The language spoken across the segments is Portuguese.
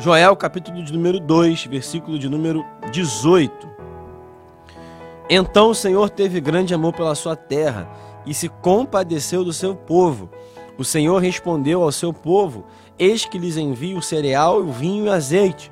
Joel, capítulo de número 2, versículo de número 18. Então o Senhor teve grande amor pela sua terra e se compadeceu do seu povo. O Senhor respondeu ao seu povo: Eis que lhes envio o cereal, o vinho e o azeite,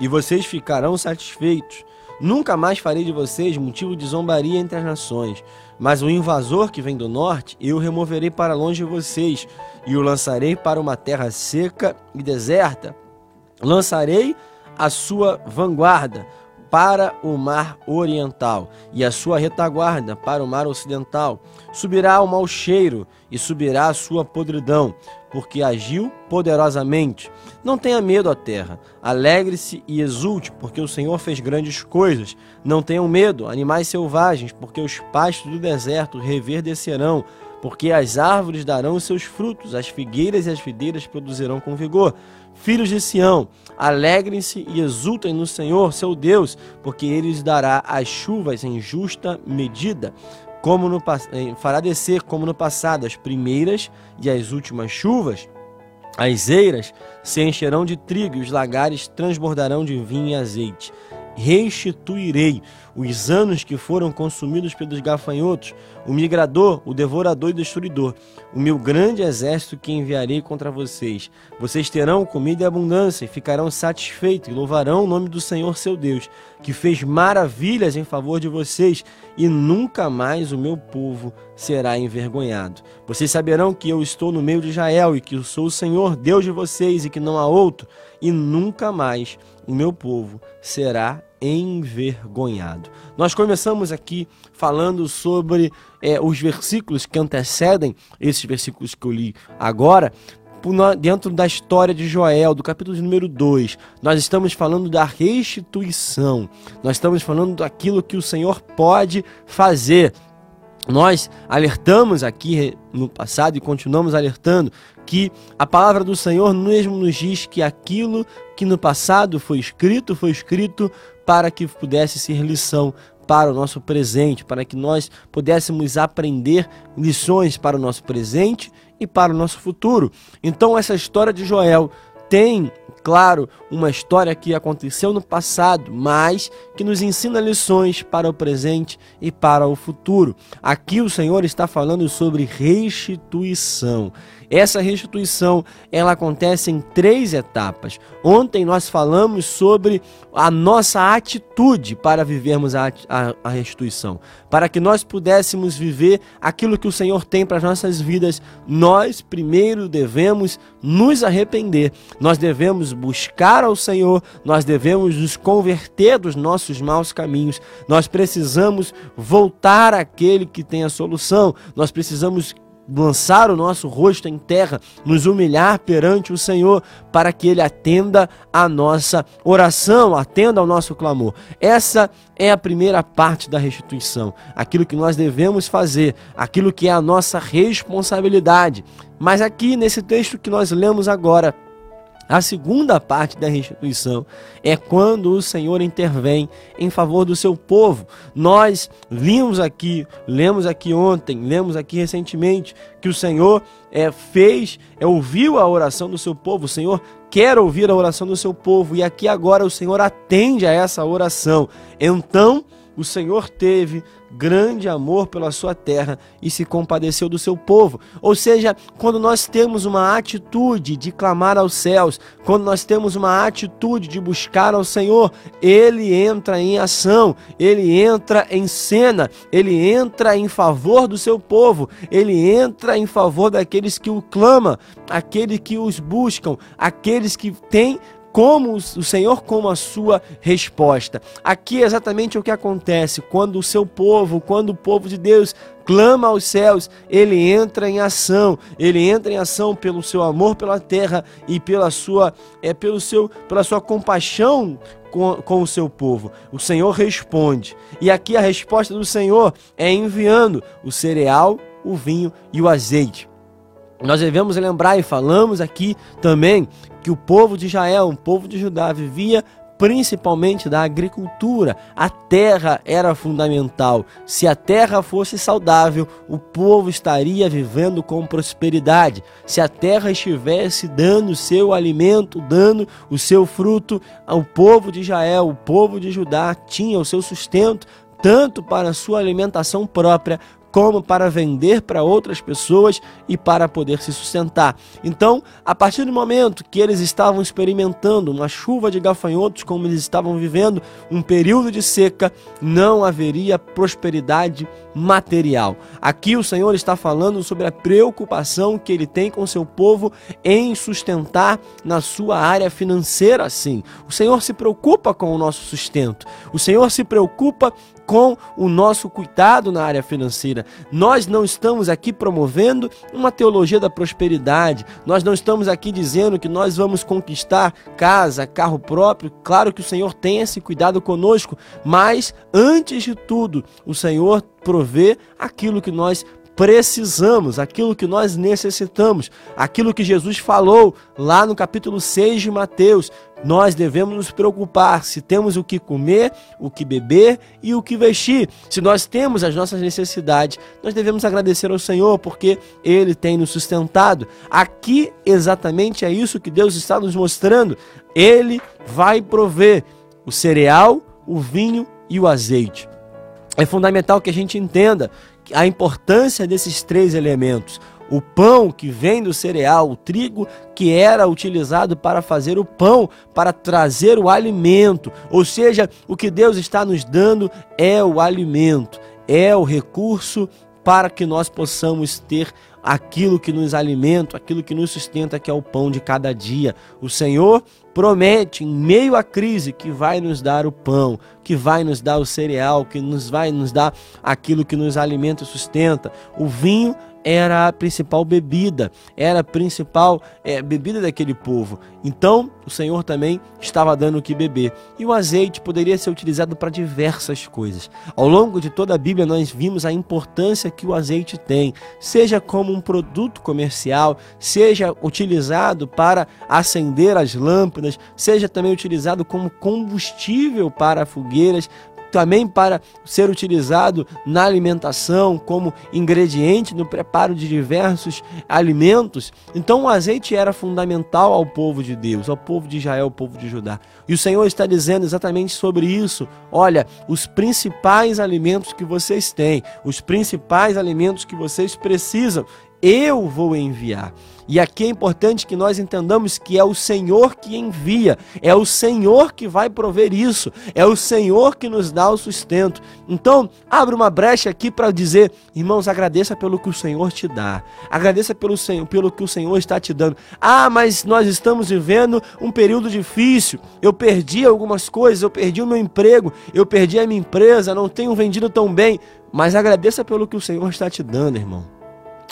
e vocês ficarão satisfeitos. Nunca mais farei de vocês motivo de zombaria entre as nações. Mas o invasor que vem do norte, eu removerei para longe de vocês, e o lançarei para uma terra seca e deserta Lançarei a sua vanguarda para o mar oriental e a sua retaguarda para o mar ocidental. Subirá o mau cheiro e subirá a sua podridão, porque agiu poderosamente. Não tenha medo, ó terra, alegre-se e exulte, porque o Senhor fez grandes coisas. Não tenham medo, animais selvagens, porque os pastos do deserto reverdecerão porque as árvores darão seus frutos, as figueiras e as videiras produzirão com vigor. Filhos de Sião, alegrem-se e exultem no Senhor, seu Deus, porque ele lhes dará as chuvas em justa medida, como no, fará descer como no passado as primeiras e as últimas chuvas. As eiras se encherão de trigo e os lagares transbordarão de vinho e azeite restituirei os anos que foram consumidos pelos gafanhotos, o migrador, o devorador e destruidor, o meu grande exército que enviarei contra vocês. Vocês terão comida e abundância e ficarão satisfeitos e louvarão o nome do Senhor seu Deus, que fez maravilhas em favor de vocês, e nunca mais o meu povo será envergonhado. Vocês saberão que eu estou no meio de Israel e que eu sou o Senhor, Deus de vocês, e que não há outro, e nunca mais o meu povo será envergonhado. Nós começamos aqui falando sobre é, os versículos que antecedem esses versículos que eu li agora, dentro da história de Joel, do capítulo número 2, nós estamos falando da restituição, nós estamos falando daquilo que o Senhor pode fazer. Nós alertamos aqui no passado e continuamos alertando que a palavra do Senhor mesmo nos diz que aquilo que no passado foi escrito, foi escrito para que pudesse ser lição para o nosso presente, para que nós pudéssemos aprender lições para o nosso presente e para o nosso futuro. Então, essa história de Joel tem, claro, uma história que aconteceu no passado, mas que nos ensina lições para o presente e para o futuro. Aqui o Senhor está falando sobre restituição. Essa restituição ela acontece em três etapas. Ontem nós falamos sobre a nossa atitude para vivermos a, a, a restituição. Para que nós pudéssemos viver aquilo que o Senhor tem para as nossas vidas, nós primeiro devemos nos arrepender, nós devemos buscar ao Senhor, nós devemos nos converter dos nossos maus caminhos, nós precisamos voltar àquele que tem a solução, nós precisamos lançar o nosso rosto em terra, nos humilhar perante o Senhor, para que Ele atenda a nossa oração, atenda ao nosso clamor. Essa é a primeira parte da restituição, aquilo que nós devemos fazer, aquilo que é a nossa responsabilidade. Mas aqui nesse texto que nós lemos agora, a segunda parte da restituição é quando o Senhor intervém em favor do seu povo. Nós vimos aqui, lemos aqui ontem, lemos aqui recentemente que o Senhor é, fez, é, ouviu a oração do seu povo. O Senhor quer ouvir a oração do seu povo e aqui agora o Senhor atende a essa oração. Então, o Senhor teve grande amor pela sua terra e se compadeceu do seu povo. Ou seja, quando nós temos uma atitude de clamar aos céus, quando nós temos uma atitude de buscar ao Senhor, ele entra em ação, ele entra em cena, ele entra em favor do seu povo, ele entra em favor daqueles que o clamam, aqueles que os buscam, aqueles que têm como o Senhor como a sua resposta. Aqui é exatamente o que acontece quando o seu povo, quando o povo de Deus clama aos céus, ele entra em ação. Ele entra em ação pelo seu amor pela terra e pela sua é pelo seu pela sua compaixão com, com o seu povo. O Senhor responde. E aqui a resposta do Senhor é enviando o cereal, o vinho e o azeite. Nós devemos lembrar e falamos aqui também que o povo de Israel, o povo de Judá, vivia principalmente da agricultura. A terra era fundamental. Se a terra fosse saudável, o povo estaria vivendo com prosperidade. Se a terra estivesse dando o seu alimento, dando o seu fruto, o povo de Israel, o povo de Judá tinha o seu sustento tanto para sua alimentação própria como para vender para outras pessoas e para poder se sustentar. Então, a partir do momento que eles estavam experimentando uma chuva de gafanhotos, como eles estavam vivendo um período de seca, não haveria prosperidade material. Aqui o Senhor está falando sobre a preocupação que ele tem com seu povo em sustentar na sua área financeira, sim. O Senhor se preocupa com o nosso sustento. O Senhor se preocupa com o nosso cuidado na área financeira. Nós não estamos aqui promovendo uma teologia da prosperidade. Nós não estamos aqui dizendo que nós vamos conquistar casa, carro próprio. Claro que o Senhor tem esse cuidado conosco, mas antes de tudo, o Senhor provê aquilo que nós precisamos, aquilo que nós necessitamos, aquilo que Jesus falou lá no capítulo 6 de Mateus. Nós devemos nos preocupar se temos o que comer, o que beber e o que vestir. Se nós temos as nossas necessidades, nós devemos agradecer ao Senhor porque Ele tem nos sustentado. Aqui exatamente é isso que Deus está nos mostrando. Ele vai prover o cereal, o vinho e o azeite. É fundamental que a gente entenda a importância desses três elementos. O pão que vem do cereal, o trigo que era utilizado para fazer o pão, para trazer o alimento. Ou seja, o que Deus está nos dando é o alimento, é o recurso para que nós possamos ter aquilo que nos alimenta, aquilo que nos sustenta, que é o pão de cada dia. O Senhor promete, em meio à crise, que vai nos dar o pão, que vai nos dar o cereal, que nos vai nos dar aquilo que nos alimenta e sustenta. O vinho era a principal bebida, era a principal é, bebida daquele povo. Então, o Senhor também estava dando o que beber. E o azeite poderia ser utilizado para diversas coisas. Ao longo de toda a Bíblia, nós vimos a importância que o azeite tem, seja como um produto comercial, seja utilizado para acender as lâmpadas, seja também utilizado como combustível para fogueiras, também para ser utilizado na alimentação, como ingrediente no preparo de diversos alimentos. Então o azeite era fundamental ao povo de Deus, ao povo de Israel, ao povo de Judá. E o Senhor está dizendo exatamente sobre isso. Olha, os principais alimentos que vocês têm, os principais alimentos que vocês precisam, eu vou enviar. E aqui é importante que nós entendamos que é o Senhor que envia, é o Senhor que vai prover isso, é o Senhor que nos dá o sustento. Então, abre uma brecha aqui para dizer, irmãos, agradeça pelo que o Senhor te dá, agradeça pelo, Senhor, pelo que o Senhor está te dando. Ah, mas nós estamos vivendo um período difícil, eu perdi algumas coisas, eu perdi o meu emprego, eu perdi a minha empresa, não tenho vendido tão bem, mas agradeça pelo que o Senhor está te dando, irmão.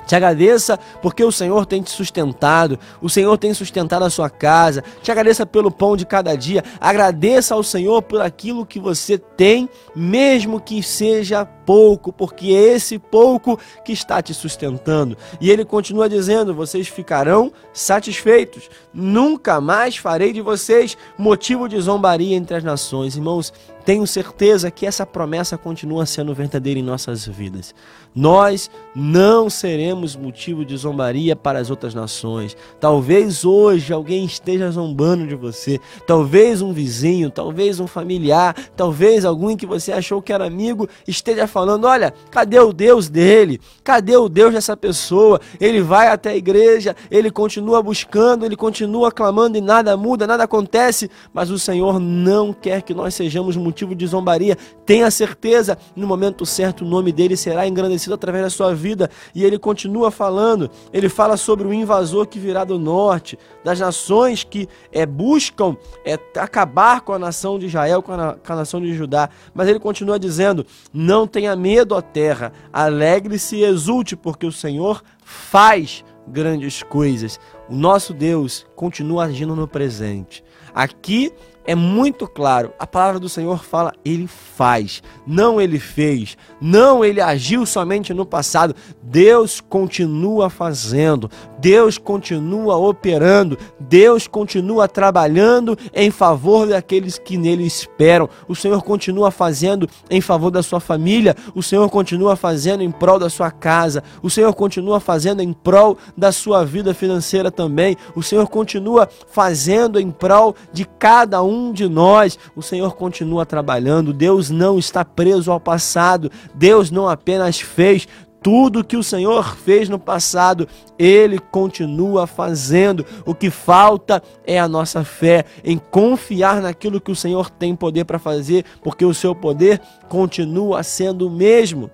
Te agradeça porque o Senhor tem te sustentado, o Senhor tem sustentado a sua casa. Te agradeça pelo pão de cada dia. Agradeça ao Senhor por aquilo que você tem, mesmo que seja pouco, porque é esse pouco que está te sustentando. E ele continua dizendo: vocês ficarão satisfeitos. Nunca mais farei de vocês motivo de zombaria entre as nações. Irmãos, tenho certeza que essa promessa continua sendo verdadeira em nossas vidas. Nós não seremos motivo de zombaria para as outras nações. Talvez hoje alguém esteja zombando de você, talvez um vizinho, talvez um familiar, talvez alguém que você achou que era amigo esteja falando: olha, cadê o Deus dele? Cadê o Deus dessa pessoa? Ele vai até a igreja, ele continua buscando, ele continua clamando e nada muda, nada acontece, mas o Senhor não quer que nós sejamos motivo de zombaria. Tenha certeza, no momento certo, o nome dele será engrandecido através da sua vida. E ele continua falando, ele fala sobre o invasor que virá do norte, das nações que é, buscam é, acabar com a nação de Israel, com a, com a nação de Judá. Mas ele continua dizendo: Não tenha medo, ó terra, alegre-se e exulte, porque o Senhor faz grandes coisas. O nosso Deus continua agindo no presente. Aqui é muito claro. A palavra do Senhor fala, ele faz, não ele fez, não ele agiu somente no passado. Deus continua fazendo, Deus continua operando, Deus continua trabalhando em favor daqueles que nele esperam. O Senhor continua fazendo em favor da sua família, o Senhor continua fazendo em prol da sua casa, o Senhor continua fazendo em prol da sua vida financeira também. O Senhor continua fazendo em prol de cada um de nós. O Senhor continua trabalhando. Deus não está preso ao passado. Deus não apenas fez, tudo que o Senhor fez no passado, Ele continua fazendo. O que falta é a nossa fé em confiar naquilo que o Senhor tem poder para fazer, porque o seu poder continua sendo o mesmo.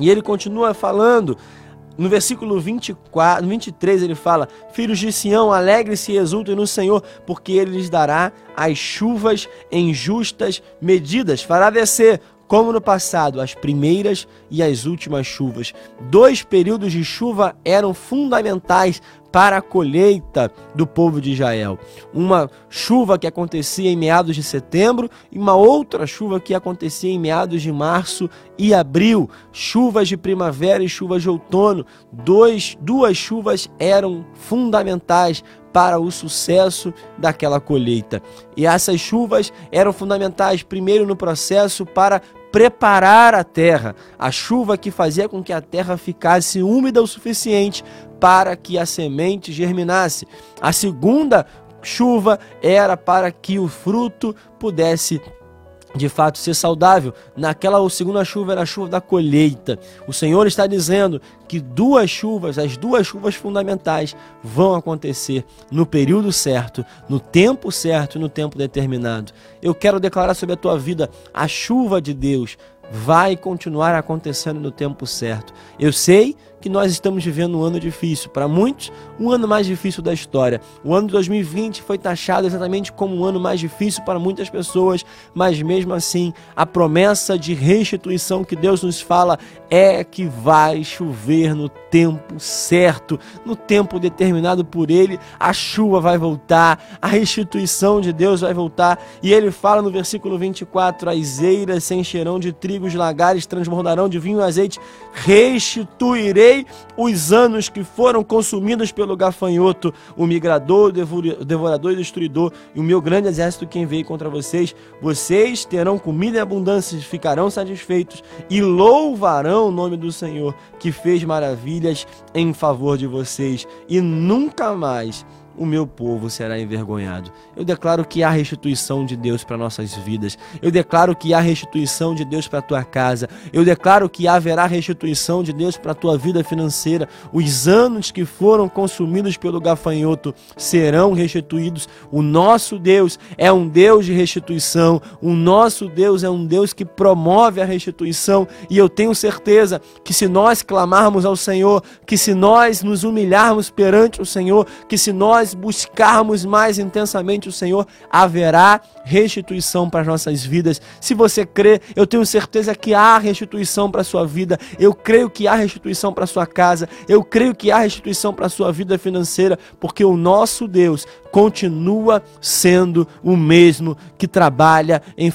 E Ele continua falando. No versículo 24, 23 ele fala: Filhos de Sião, alegre-se e exultem no Senhor, porque ele lhes dará as chuvas em justas medidas, fará descer como no passado, as primeiras e as últimas chuvas. Dois períodos de chuva eram fundamentais para a colheita do povo de Israel. Uma chuva que acontecia em meados de setembro e uma outra chuva que acontecia em meados de março e abril. Chuvas de primavera e chuvas de outono. Dois, duas chuvas eram fundamentais para o sucesso daquela colheita. E essas chuvas eram fundamentais, primeiro, no processo para preparar a terra, a chuva que fazia com que a terra ficasse úmida o suficiente para que a semente germinasse. A segunda chuva era para que o fruto pudesse de fato ser saudável. Naquela segunda chuva era a chuva da colheita. O Senhor está dizendo que duas chuvas, as duas chuvas fundamentais, vão acontecer no período certo, no tempo certo, no tempo determinado. Eu quero declarar sobre a tua vida a chuva de Deus vai continuar acontecendo no tempo certo. Eu sei que nós estamos vivendo um ano difícil, para muitos, um ano mais difícil da história. O ano de 2020 foi taxado exatamente como um ano mais difícil para muitas pessoas, mas mesmo assim, a promessa de restituição que Deus nos fala é que vai chover no tempo certo, no tempo determinado por Ele, a chuva vai voltar, a restituição de Deus vai voltar. E ele fala no versículo 24: as eiras se encherão de trigo, os lagares transbordarão de vinho e azeite, restituirei os anos que foram consumidos pelo gafanhoto, o migrador, o devorador e destruidor, e o meu grande exército quem veio contra vocês. Vocês terão comida em abundância, ficarão satisfeitos e louvarão o nome do Senhor, que fez maravilhas em favor de vocês, e nunca mais o meu povo será envergonhado. Eu declaro que há restituição de Deus para nossas vidas. Eu declaro que há restituição de Deus para a tua casa. Eu declaro que haverá restituição de Deus para a tua vida financeira. Os anos que foram consumidos pelo gafanhoto serão restituídos. O nosso Deus é um Deus de restituição. O nosso Deus é um Deus que promove a restituição. E eu tenho certeza que se nós clamarmos ao Senhor, que se nós nos humilharmos perante o Senhor, que se nós nós buscarmos mais intensamente o Senhor, haverá restituição para as nossas vidas. Se você crê, eu tenho certeza que há restituição para a sua vida. Eu creio que há restituição para a sua casa. Eu creio que há restituição para a sua vida financeira, porque o nosso Deus continua sendo o mesmo que trabalha em